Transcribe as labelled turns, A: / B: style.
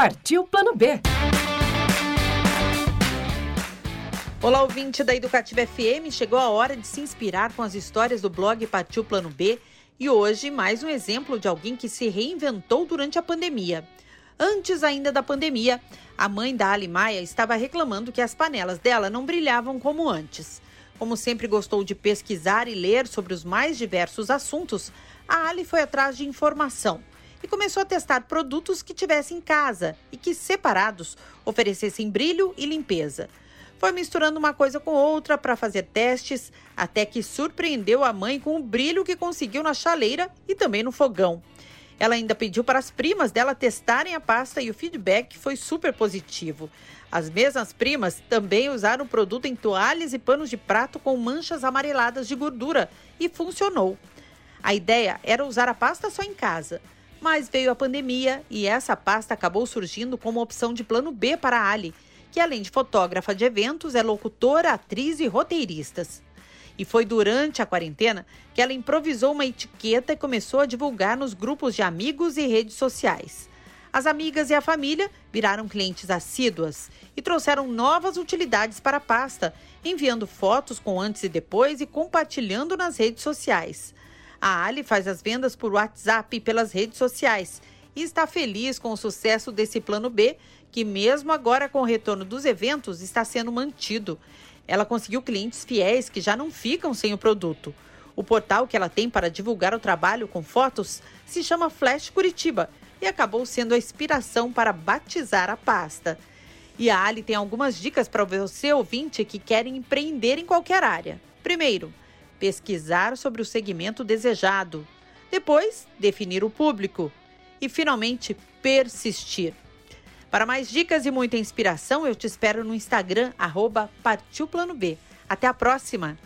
A: Partiu Plano B.
B: Olá, ouvinte da Educativa FM. Chegou a hora de se inspirar com as histórias do blog Partiu Plano B. E hoje, mais um exemplo de alguém que se reinventou durante a pandemia. Antes ainda da pandemia, a mãe da Ali Maia estava reclamando que as panelas dela não brilhavam como antes. Como sempre gostou de pesquisar e ler sobre os mais diversos assuntos, a Ali foi atrás de informação começou a testar produtos que tivesse em casa e que, separados, oferecessem brilho e limpeza. Foi misturando uma coisa com outra para fazer testes, até que surpreendeu a mãe com o brilho que conseguiu na chaleira e também no fogão. Ela ainda pediu para as primas dela testarem a pasta e o feedback foi super positivo. As mesmas primas também usaram o produto em toalhas e panos de prato com manchas amareladas de gordura e funcionou. A ideia era usar a pasta só em casa, mas veio a pandemia e essa pasta acabou surgindo como opção de plano B para a Ali que além de fotógrafa de eventos, é locutora, atriz e roteiristas. E foi durante a quarentena que ela improvisou uma etiqueta e começou a divulgar nos grupos de amigos e redes sociais. As amigas e a família viraram clientes assíduas e trouxeram novas utilidades para a pasta, enviando fotos com antes e depois e compartilhando nas redes sociais. A Ali faz as vendas por WhatsApp e pelas redes sociais e está feliz com o sucesso desse plano B, que mesmo agora com o retorno dos eventos está sendo mantido. Ela conseguiu clientes fiéis que já não ficam sem o produto. O portal que ela tem para divulgar o trabalho com fotos se chama Flash Curitiba e acabou sendo a inspiração para batizar a pasta. E a Ali tem algumas dicas para você ouvinte que querem empreender em qualquer área. Primeiro, pesquisar sobre o segmento desejado. Depois, definir o público. E finalmente, persistir. Para mais dicas e muita inspiração, eu te espero no Instagram, arroba Partiu Plano B. Até a próxima!